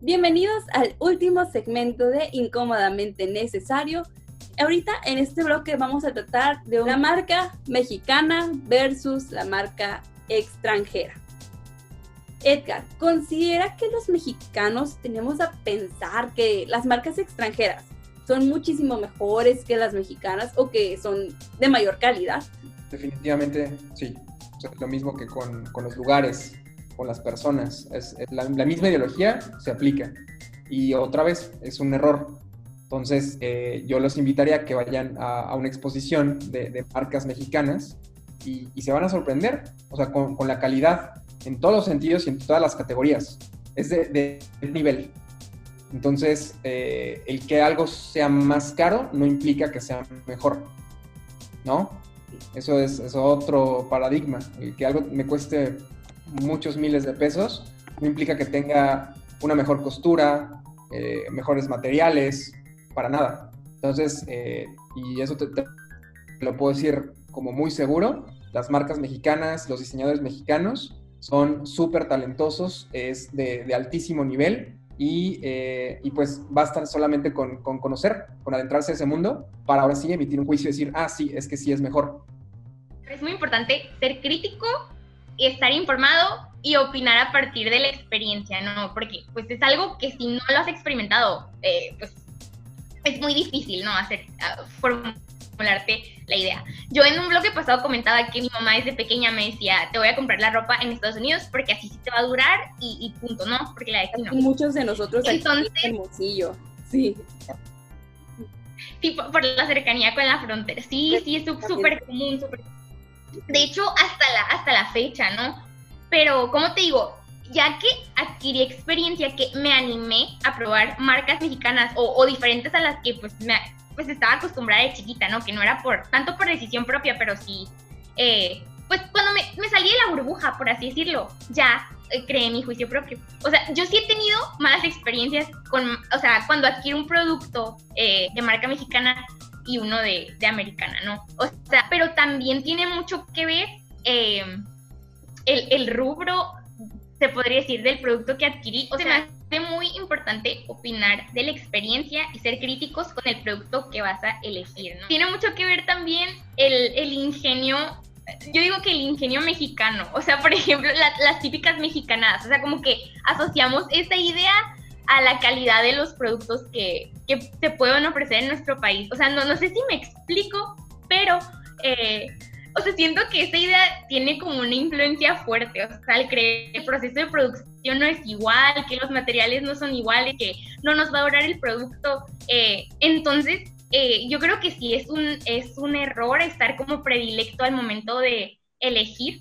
Bienvenidos al último segmento de Incómodamente Necesario. Ahorita en este bloque vamos a tratar de una marca mexicana versus la marca extranjera. Edgar, ¿considera que los mexicanos tenemos a pensar que las marcas extranjeras son muchísimo mejores que las mexicanas o que son de mayor calidad? Definitivamente sí. lo mismo que con, con, los lugares, con las personas. Es, la, misma ideología se aplica. Y otra vez, es un error. Entonces, eh, yo los invitaría a que vayan a, una exposición de, marcas mexicanas y, se van a sorprender, o sea, con, la calidad en todos los sentidos y en todas las categorías. Es de, nivel. Entonces, eh, el que algo sea más caro no implica que sea mejor, ¿no? Eso es, otro paradigma. El que algo me cueste muchos miles de pesos no implica que tenga una mejor costura, eh, mejores materiales, para nada. Entonces, eh, y eso te, lo puedo decir como muy seguro, las marcas mexicanas, los diseñadores mexicanos son súper talentosos, es de, altísimo nivel eh, y, pues basta solamente con, conocer, con adentrarse a ese mundo para ahora sí emitir un juicio y decir, ah, sí, es que sí es mejor. Es muy importante ser crítico y estar informado y opinar a partir de la experiencia, ¿no? Porque pues es algo que si no lo has experimentado, eh, pues es muy difícil, ¿no? Hacer, uh, la idea. Yo en un bloque pasado comentaba que mi mamá desde pequeña me decía, te voy a comprar la ropa en Estados Unidos porque así sí te va a durar y, punto, ¿no? Porque la de aquí no. Muchos de nosotros Entonces, aquí Hermosillo, sí. Sí, por, la cercanía con la frontera. Sí, sí, es súper común, De hecho, hasta la, hasta la fecha, ¿no? Pero, como te digo, ya que adquirí experiencia que me animé a probar marcas mexicanas o, diferentes a las que pues me, pues estaba acostumbrada de chiquita, ¿no? Que no era por, tanto por decisión propia, pero sí, eh, pues cuando me, me, salí de la burbuja, por así decirlo, ya eh, creé mi juicio propio. O sea, yo sí he tenido malas experiencias con, o sea, cuando adquiero un producto eh, de marca mexicana y uno de, de, americana, ¿no? O sea, pero también tiene mucho que ver el, el, rubro, se podría decir, del producto que adquirí. O sea, muy importante opinar de la experiencia y ser críticos con el producto que vas a elegir. ¿no? Tiene mucho que ver también el, el, ingenio, yo digo que el ingenio mexicano, o sea, por ejemplo, las típicas mexicanas, o sea, como que asociamos esa idea a la calidad de los productos que, que se pueden ofrecer en nuestro país. O sea, no, no sé si me explico, pero... Eh, o sea, siento que esa idea tiene como una influencia fuerte, o sea, al creer que el proceso de producción no es igual, que los materiales no son iguales, que no nos va a durar el producto. Eh, entonces, eh, yo creo que sí es un, es un error estar como predilecto al momento de elegir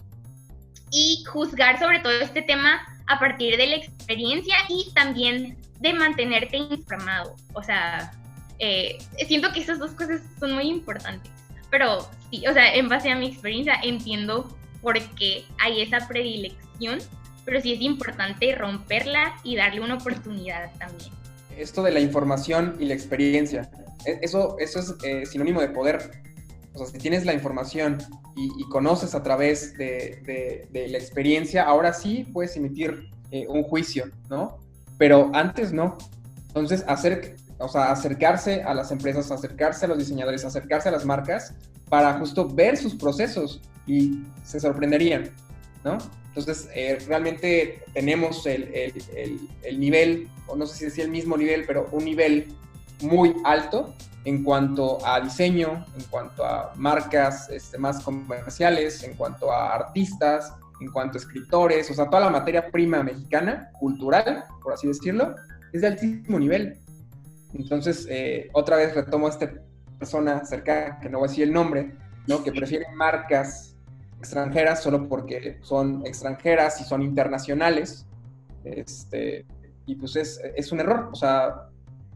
y juzgar sobre todo este tema a partir de la experiencia y también de mantenerte informado. O sea, eh, siento que esas dos cosas son muy importantes. Pero sí, o sea, en base a mi experiencia entiendo por qué hay esa predilección, pero sí es importante romperla y darle una oportunidad también. Esto de la información y la experiencia, e, eso, eso es eh, sinónimo de poder. O sea, si tienes la información y, conoces a través de, la experiencia, ahora sí puedes emitir eh, un juicio, ¿no? Pero antes no. Entonces, acercarse a las empresas, acercarse a los diseñadores, acercarse a las marcas para justo ver sus procesos y se sorprenderían, ¿no? Entonces, eh, realmente tenemos el, el, nivel, o no sé si decía el mismo nivel, pero un nivel muy alto en cuanto a diseño, en cuanto a marcas este, más comerciales, en cuanto a artistas, en cuanto a escritores, o sea, toda la materia prima mexicana, cultural, por así decirlo, es de altísimo nivel. Entonces, eh, otra vez retomo esta persona cercana, que no voy a decir el nombre, ¿no? que prefieren marcas extranjeras solo porque son extranjeras y son internacionales. Este, y pues es, es un error, o sea,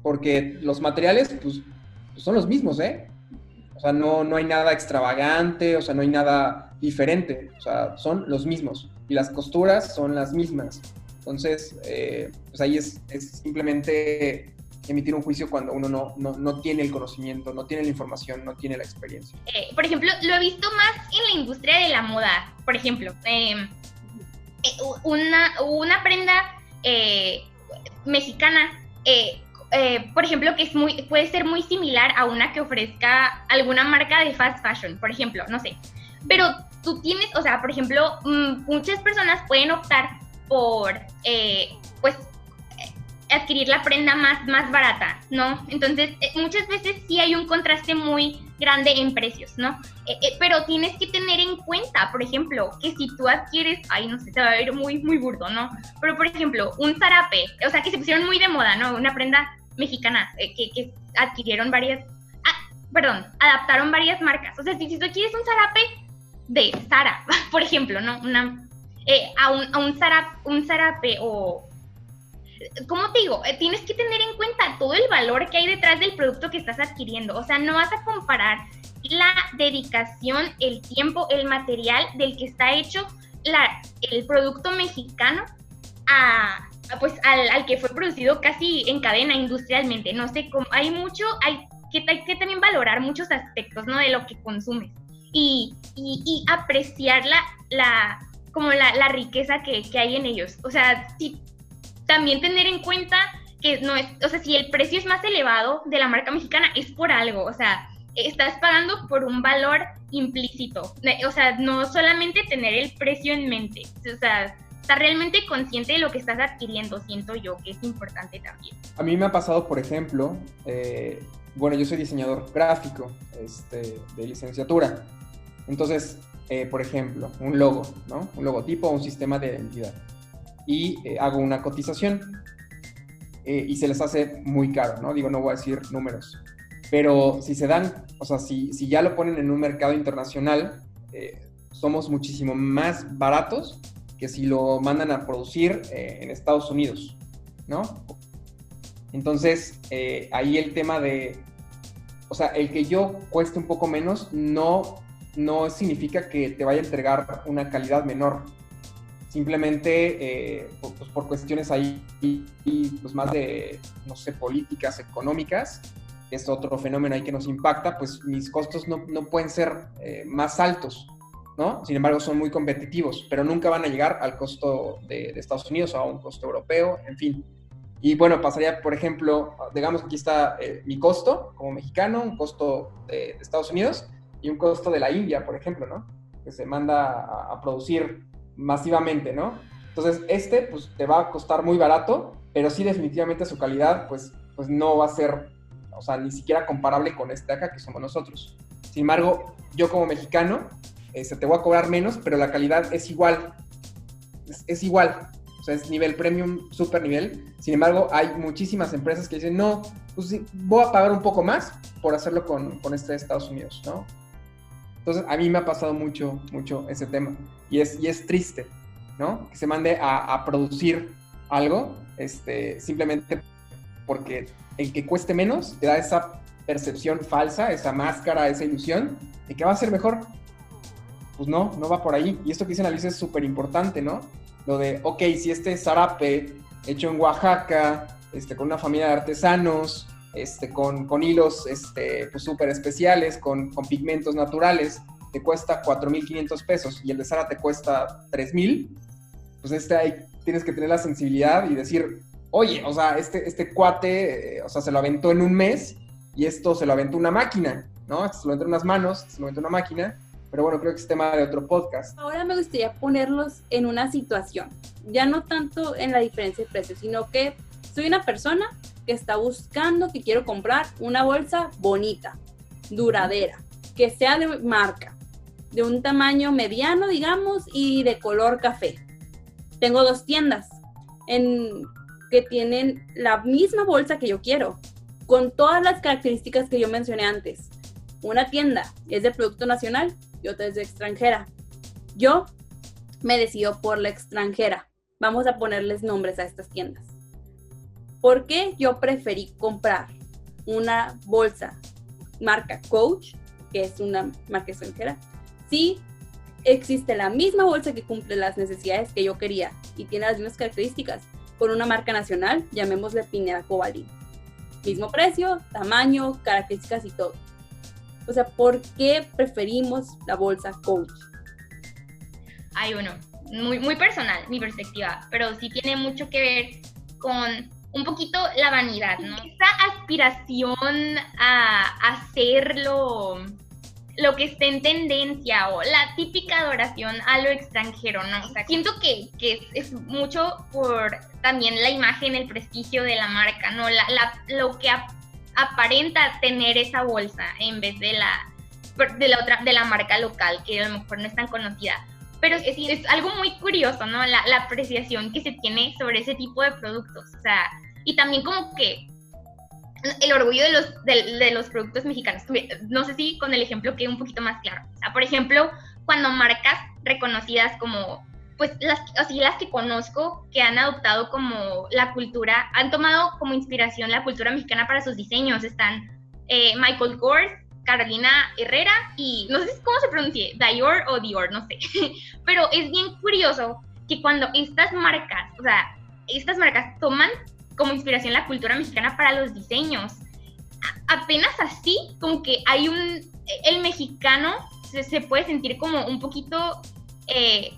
porque los materiales pues, pues, son los mismos, ¿eh? O sea, no, no hay nada extravagante, o sea, no hay nada diferente, o sea, son los mismos. Y las costuras son las mismas. Entonces, eh, pues ahí es, es simplemente emitir un juicio cuando uno no, no, no, tiene el conocimiento, no tiene la información, no tiene la experiencia. Eh, por ejemplo, lo he visto más en la industria de la moda. Por ejemplo, em, eh, una, una prenda, eh, mexicana, eh, eh, por ejemplo, que es muy, puede ser muy similar a una que ofrezca alguna marca de fast fashion, por ejemplo, no sé. Pero tú tienes, o sea, por ejemplo, mm, muchas personas pueden optar por, eh, pues, adquirir la prenda más, más barata, ¿no? Entonces, eh, muchas veces sí hay un contraste muy grande en precios, ¿no? Eh, eh, pero tienes que tener en cuenta, por ejemplo, que si tú adquieres, ay, no sé, se va a ver muy, muy burdo, ¿no? Pero, por ejemplo, un zarape, o sea, que se pusieron muy de moda, ¿no? Una prenda mexicana que, que, adquirieron varias, ah, perdón, adaptaron varias marcas. O sea, si, tú quieres un zarape de Zara, por ejemplo, ¿no? Una, a, un, a un, zarape, o como te digo, eh, tienes que tener en cuenta todo el valor que hay detrás del producto que estás adquiriendo. O sea, no vas a comparar la dedicación, el tiempo, el material del que está hecho la, el producto mexicano a, pues, al, que fue producido casi en cadena industrialmente. No sé, cómo, hay mucho, hay que, hay que también valorar muchos aspectos, ¿no? De lo que consumes y, y, apreciar la, la como la, riqueza que, que, hay en ellos. O sea, también tener en cuenta que no es, o sea, si el precio es más elevado de la marca mexicana es por algo, o sea, estás pagando por un valor implícito, o sea, no solamente tener el precio en mente, o sea, estar realmente consciente de lo que estás adquiriendo, siento yo que es importante también. A mí me ha pasado, por ejemplo, eh, bueno, yo soy diseñador gráfico este, de licenciatura, entonces, eh, por ejemplo, un logo, ¿no? Un logotipo o un sistema de identidad y eh, hago una cotización y se les hace muy caro, ¿no? Digo, no voy a decir números, pero si se dan, o sea, si, si ya lo ponen en un mercado internacional, somos muchísimo más baratos que si lo mandan a producir en Estados Unidos, ¿no? Entonces, ahí el tema de, o sea, el que yo cueste un poco menos no, no significa que te vaya a entregar una calidad menor simplemente eh, pues por cuestiones ahí y, pues más de, no sé, políticas, económicas, es otro fenómeno ahí que nos impacta, pues mis costos no, no pueden ser eh, más altos, ¿no? Sin embargo, son muy competitivos, pero nunca van a llegar al costo de, Estados Unidos o a un costo europeo, en fin. Y bueno, pasaría, por ejemplo, digamos que aquí está eh, mi costo como mexicano, un costo de, Estados Unidos y un costo de la India, por ejemplo, ¿no? Que se manda a, a producir masivamente, ¿no? Entonces, este, pues, te va a costar muy barato, pero sí definitivamente su calidad, pues, pues no va a ser, o sea, ni siquiera comparable con este acá que somos nosotros. Sin embargo, yo como mexicano, este, te voy a cobrar menos, pero la calidad es igual. Es, igual. Es nivel premium, super nivel. Sin embargo, hay muchísimas empresas que dicen, no, pues sí, voy a pagar un poco más por hacerlo con, con este de Estados Unidos, ¿no? Entonces, a mí me ha pasado mucho, mucho ese tema. Y es, y es triste, ¿no? Que se mande a, producir algo este, simplemente porque el que cueste menos te da esa percepción falsa, esa máscara, esa ilusión de que va a ser mejor. Pues no, no va por ahí. Y esto que dice Alicia es súper importante, ¿no? Lo de, ok, si este zarape hecho en Oaxaca, este, con una familia de artesanos, este, con, con hilos este, pues, súper especiales, con, con, pigmentos naturales, te cuesta 4.500 pesos y el de Sara te cuesta 3.000, pues este ahí tienes que tener la sensibilidad y decir, oye, o sea, este, este cuate, eh, o sea, se lo aventó en un mes y esto se lo aventó una máquina, ¿no? se lo aventó en unas manos, se lo aventó una máquina, pero bueno, creo que es tema de otro podcast. Ahora me gustaría ponerlos en una situación, ya no tanto en la diferencia de precios, sino que soy una persona que está buscando, que quiero comprar una bolsa bonita, duradera, que sea de marca, de un tamaño mediano, digamos, y de color café. Tengo dos tiendas en, que tienen la misma bolsa que yo quiero, con todas las características que yo mencioné antes. Una tienda es de producto nacional y otra es de extranjera. Yo me decido por la extranjera. Vamos a ponerles nombres a estas tiendas. ¿Por qué yo preferí comprar una bolsa marca Coach, que es una marca extranjera? Si existe la misma bolsa que cumple las necesidades que yo quería y tiene las mismas características con una marca nacional, llamémosle Pineda Cobalín. Mismo precio, tamaño, características y todo. O sea, ¿por qué preferimos la bolsa Coach? Hay uno, muy, muy personal, mi perspectiva, pero sí tiene mucho que ver con un poquito la vanidad, ¿no? Esa aspiración a hacerlo lo que esté en tendencia o la típica adoración a lo extranjero, ¿no? O sea, siento que, es, mucho por también la imagen, el prestigio de la marca, ¿no? La, lo que aparenta tener esa bolsa en vez de la, de la otra, de la marca local, que a lo mejor no es tan conocida. Pero es, es algo muy curioso, ¿no? La, la apreciación que se tiene sobre ese tipo de productos. O sea, y también como que el orgullo de los, de, los productos mexicanos. No sé si con el ejemplo quede un poquito más claro. O sea, por ejemplo, cuando marcas reconocidas como, pues las, así las que conozco, que han adoptado como la cultura, han tomado como inspiración la cultura mexicana para sus diseños, están eh, Michael Kors, Carolina Herrera y no sé cómo se pronuncie, Dior o Dior, no sé. Pero es bien curioso que cuando estas marcas, o sea, estas marcas toman como inspiración la cultura mexicana para los diseños. apenas así, como que hay un, el mexicano se, puede sentir como un poquito eh,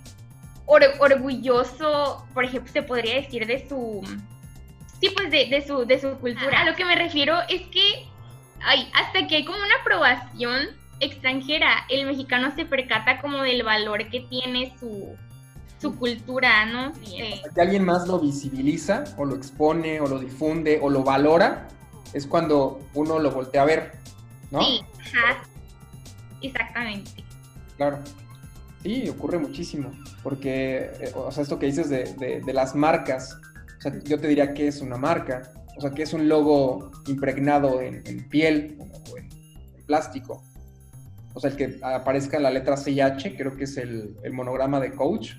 orgulloso, por ejemplo, se podría decir de su, sí, pues de, su, de su cultura. A lo que me refiero es que hay, hasta que hay como una aprobación extranjera, el mexicano se percata como del valor que tiene su, su cultura, ¿no? Que alguien más lo visibiliza o lo expone o lo difunde o lo valora, es cuando uno lo voltea a ver, ¿no? Sí, exactamente. Claro. Sí, ocurre muchísimo, porque, eh, o sea, esto que dices de, las marcas, o sea, yo te diría que es una marca, o sea, que es un logo impregnado en, piel o en, plástico. O sea, el que aparezca la letra CH, creo que es el, el monograma de coach,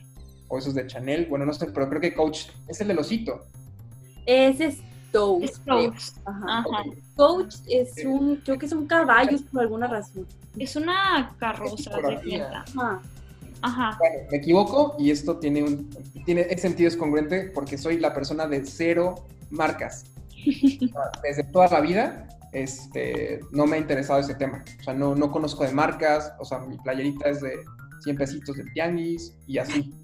o esos de Chanel, bueno, no sé, pero creo que Coach es el del osito. Ese es Toast. Ajá. Coach es un, creo que es un caballo por alguna razón. Es una carroza de Ajá. Ajá. Bueno, me equivoco y esto tiene un tiene ese sentido es congruente porque soy la persona de cero marcas. Desde toda la vida este, no me ha interesado ese tema. O sea, no, no conozco de marcas, o sea, mi playerita es de 100 pesitos de tianguis y así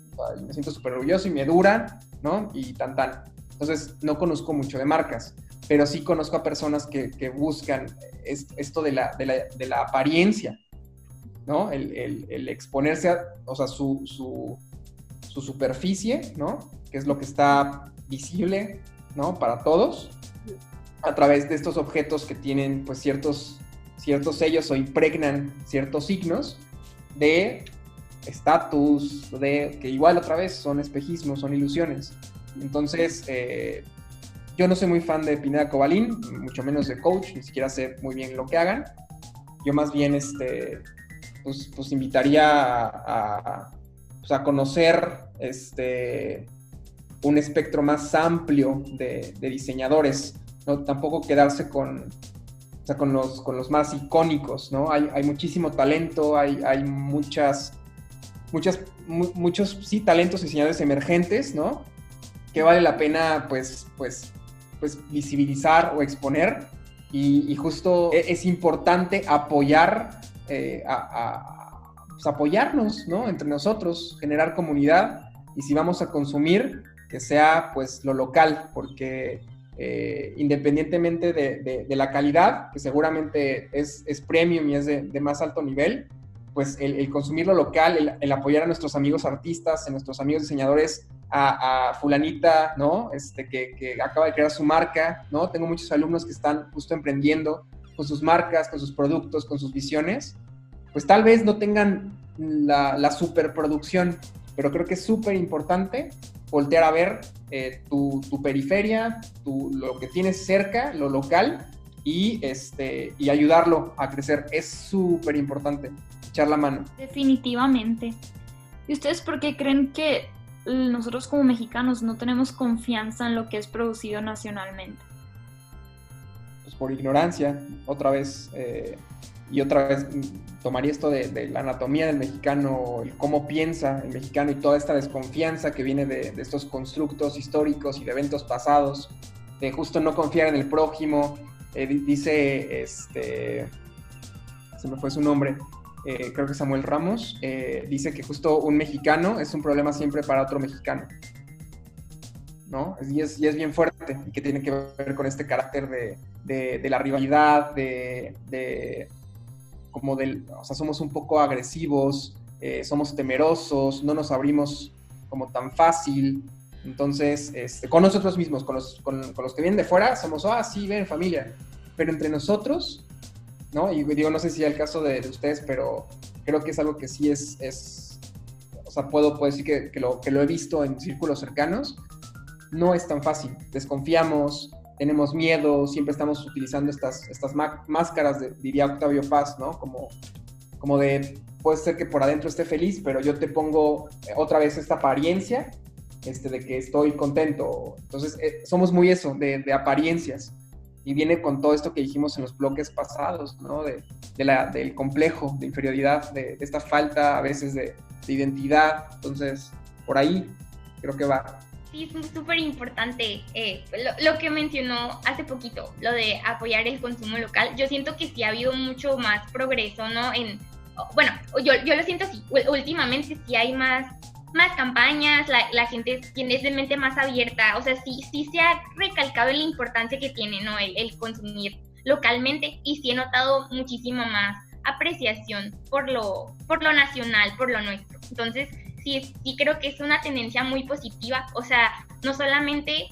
me siento súper orgulloso y me duran, ¿no? Y tan tan. Entonces, no conozco mucho de marcas, pero sí conozco a personas que, que buscan esto de la, de la, de la apariencia, ¿no? El, el, exponerse, a, o sea, su, su, su superficie, ¿no? Que es lo que está visible, ¿no? Para todos, a través de estos objetos que tienen, pues, ciertos, ciertos sellos o impregnan ciertos signos de estatus, de que igual otra vez son espejismos, son ilusiones. Entonces, eh, yo no soy muy fan de Pineda Cobalín, mucho menos de coach, ni siquiera sé muy bien lo que hagan. Yo más bien, este, pues, pues invitaría a, pues, a, conocer este, un espectro más amplio de, diseñadores, ¿no? Tampoco quedarse con, con, los, con los más icónicos, ¿no? Hay, hay muchísimo talento, hay, hay muchas muchas, muchos, sí, talentos diseñadores emergentes, ¿no? Que vale la pena, pues, pues, pues visibilizar o exponer. Y, justo e, es, importante apoyar, eh, a, pues, apoyarnos, ¿no? Entre nosotros, generar comunidad. Y si vamos a consumir, que sea, pues, lo local, porque eh, independientemente de, la calidad, que seguramente es, premium y es de, más alto nivel, pues el, consumir lo local, el, apoyar a nuestros amigos artistas, a nuestros amigos diseñadores, a, fulanita, ¿no? Este, que, acaba de crear su marca, ¿no? Tengo muchos alumnos que están justo emprendiendo con sus marcas, con sus productos, con sus visiones, pues tal vez no tengan la, superproducción, pero creo que es súper importante voltear a ver eh, tu, periferia, lo que tienes cerca, lo local, y, este, y ayudarlo a crecer. Es súper importante echar la mano. Definitivamente. ¿Y ustedes por qué creen que nosotros como mexicanos no tenemos confianza en lo que es producido nacionalmente? Por ignorancia, otra vez. Eh, y otra vez tomaría esto de, la anatomía del mexicano, el cómo piensa el mexicano y toda esta desconfianza que viene de, estos constructos históricos y de eventos pasados, de justo no confiar en el prójimo. Eh, dice, este, se me fue su nombre, eh, creo que Samuel Ramos, dice que justo un mexicano es un problema siempre para otro mexicano. ¿No? Y es, y es bien fuerte y que tiene que ver con este carácter de, de, la rivalidad, de, de, como del, o sea, somos un poco agresivos, eh, somos temerosos, no nos abrimos como tan fácil. Entonces, este, con nosotros mismos, con los, con, los que vienen de fuera, somos, ah, sí, ven, familia. Pero entre nosotros, ¿no? Y digo, no sé si es el caso de, ustedes, pero creo que es algo que sí es, es o sea, puedo, puedo decir que, que, lo, que lo he visto en círculos cercanos, no es tan fácil. Desconfiamos, tenemos miedo, siempre estamos utilizando estas, estas máscaras, de, diría Octavio Paz, ¿no? Como, como de, puede ser que por adentro esté feliz, pero yo te pongo otra vez esta apariencia este, de que estoy contento. Entonces, eh, somos muy eso, de, de, apariencias. Y viene con todo esto que dijimos en los bloques pasados, ¿no? De, de la, del complejo, de inferioridad, de, esta falta a veces de, identidad. Entonces, por ahí creo que va. Sí, es súper importante eh, lo, lo, que mencionó hace poquito, lo de apoyar el consumo local. Yo siento que sí ha habido mucho más progreso, ¿no? En, bueno, yo, yo lo siento así, últimamente sí hay más, más campañas, la, la gente tiene de mente más abierta, o sea, sí, sí se ha recalcado la importancia que tiene, ¿no? El, el consumir localmente y sí he notado muchísimo más apreciación por lo, por lo nacional, por lo nuestro. Entonces, sí, sí creo que es una tendencia muy positiva, o sea, no solamente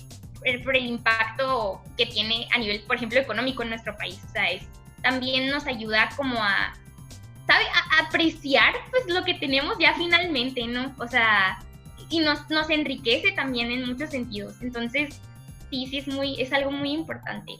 por el impacto que tiene a nivel, por ejemplo, económico en nuestro país, o sea, es, también nos ayuda como a, ¿sabe? A apreciar pues lo que tenemos ya finalmente, ¿no? O sea, y nos, nos enriquece también en muchos sentidos. Entonces, sí, sí, es, muy, es algo muy importante.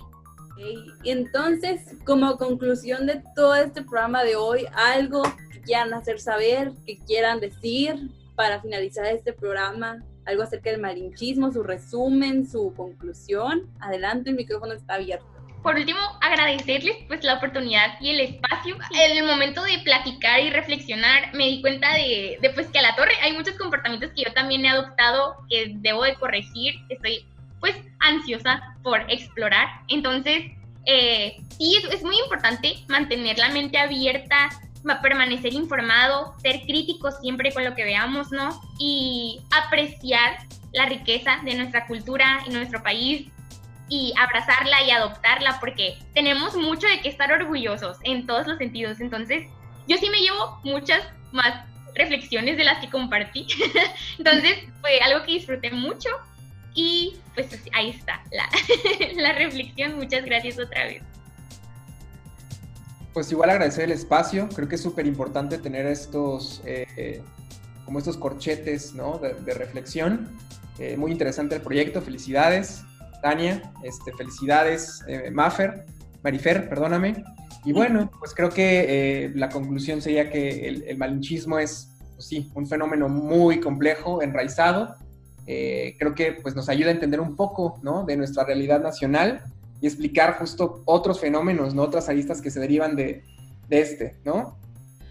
Entonces, como conclusión de todo este programa de hoy, algo que quieran hacer saber, que quieran decir para finalizar este programa, algo acerca del malinchismo, su resumen, su conclusión. Adelante, el micrófono está abierto. Por último, agradecerles pues la oportunidad y el espacio. En el momento de platicar y reflexionar, me di cuenta de, de, pues que a la torre hay muchos comportamientos que yo también he adoptado que debo de corregir. Estoy pues ansiosa por explorar. Entonces, eh, sí, es, es muy importante mantener la mente abierta, permanecer informado, ser crítico siempre con lo que veamos, ¿no? Y apreciar la riqueza de nuestra cultura y nuestro país y abrazarla y adoptarla porque tenemos mucho de qué estar orgullosos en todos los sentidos. Entonces, yo sí me llevo muchas más reflexiones de las que compartí. Entonces, fue algo que disfruté mucho y pues ahí está la, la reflexión. Muchas gracias otra vez. Pues igual agradecer el espacio. Creo que es súper importante tener estos, eh, como estos corchetes, ¿no? De, de reflexión. Eh, muy interesante el proyecto. Felicidades, Tania. Este, felicidades, eh, Marifer, perdóname. Y bueno, pues creo que eh, la conclusión sería que el, el malinchismo es, pues sí, un fenómeno muy complejo, enraizado, eh, creo que pues, nos ayuda a entender un poco ¿no? de nuestra realidad nacional y explicar justo otros fenómenos, ¿no? otras aristas que se derivan de, de este. ¿no?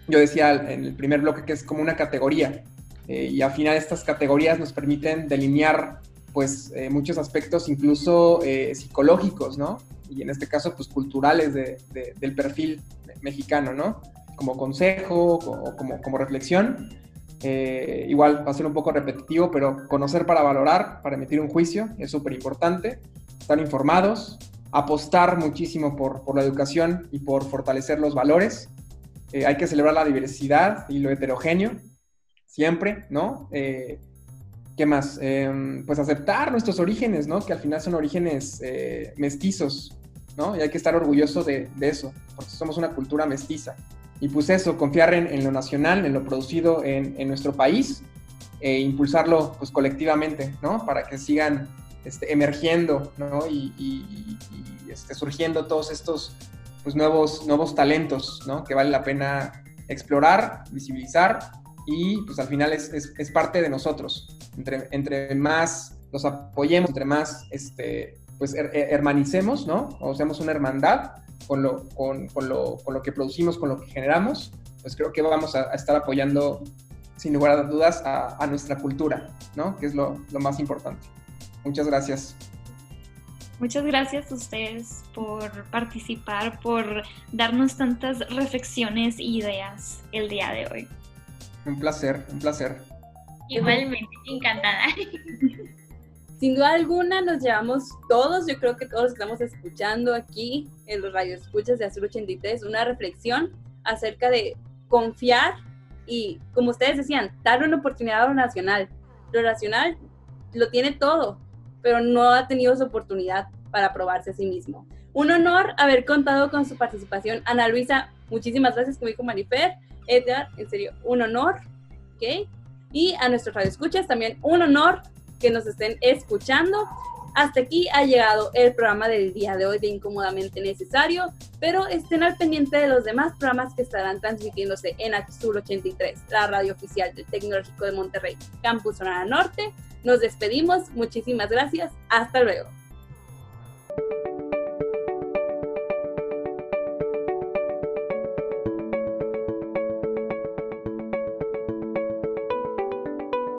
Yo decía en el primer bloque que es como una categoría eh, y al final estas categorías nos permiten delinear pues eh, muchos aspectos incluso eh, psicológicos, ¿no? Y en este caso pues culturales de, de, del perfil mexicano, ¿no? Como consejo o como, como reflexión igual va a ser un poco repetitivo, pero conocer para valorar, para emitir un juicio, es súper importante. Estar informados, apostar muchísimo por, por, la educación y por fortalecer los valores. Eh, hay que celebrar la diversidad y lo heterogéneo, siempre, ¿no? Eh, ¿Qué más? Em, pues aceptar nuestros orígenes, ¿no? Que al final son orígenes eh, mestizos, ¿no? Y hay que estar orgulloso de, eso, porque somos una cultura mestiza y pues eso, confiar en, en, lo nacional, en lo producido en, en nuestro país e impulsarlo pues colectivamente, ¿no? Para que sigan este, emergiendo, ¿no? Y, y, y este, surgiendo todos estos pues, nuevos, nuevos talentos, ¿no? Que vale la pena explorar, visibilizar y pues al final es, es, es parte de nosotros. Entre, entre más los apoyemos, entre más este, pues her, hermanicemos, ¿no? O seamos una hermandad, con lo, con, con, lo, con lo que producimos, con lo que generamos, pues creo que vamos a, a estar apoyando sin lugar a dudas a, a nuestra cultura, ¿no? Que es lo, lo, más importante. Muchas gracias. Muchas gracias a ustedes por participar, por darnos tantas reflexiones e ideas el día de hoy. Un placer, un placer. Igualmente, encantada. sin duda alguna nos llevamos todos, yo creo que todos estamos escuchando aquí en los radioescuchas de Azul 83 una reflexión acerca de confiar y, como ustedes decían, darle una oportunidad a lo nacional. Lo nacional lo tiene todo, pero no ha tenido su oportunidad para probarse a sí mismo. Un honor haber contado con su participación. Ana Luisa, muchísimas gracias, como dijo Marifer. Edgar, en serio, un honor. ¿ok? Y a nuestros radioescuchas también un honor que nos estén escuchando. Hasta aquí ha llegado el programa del día de hoy de Incómodamente Necesario, pero estén al pendiente de los demás programas que estarán transmitiéndose en Azul 83, la radio oficial del Tecnológico de Monterrey, Campus Sonora Norte. Nos despedimos, muchísimas gracias, hasta luego.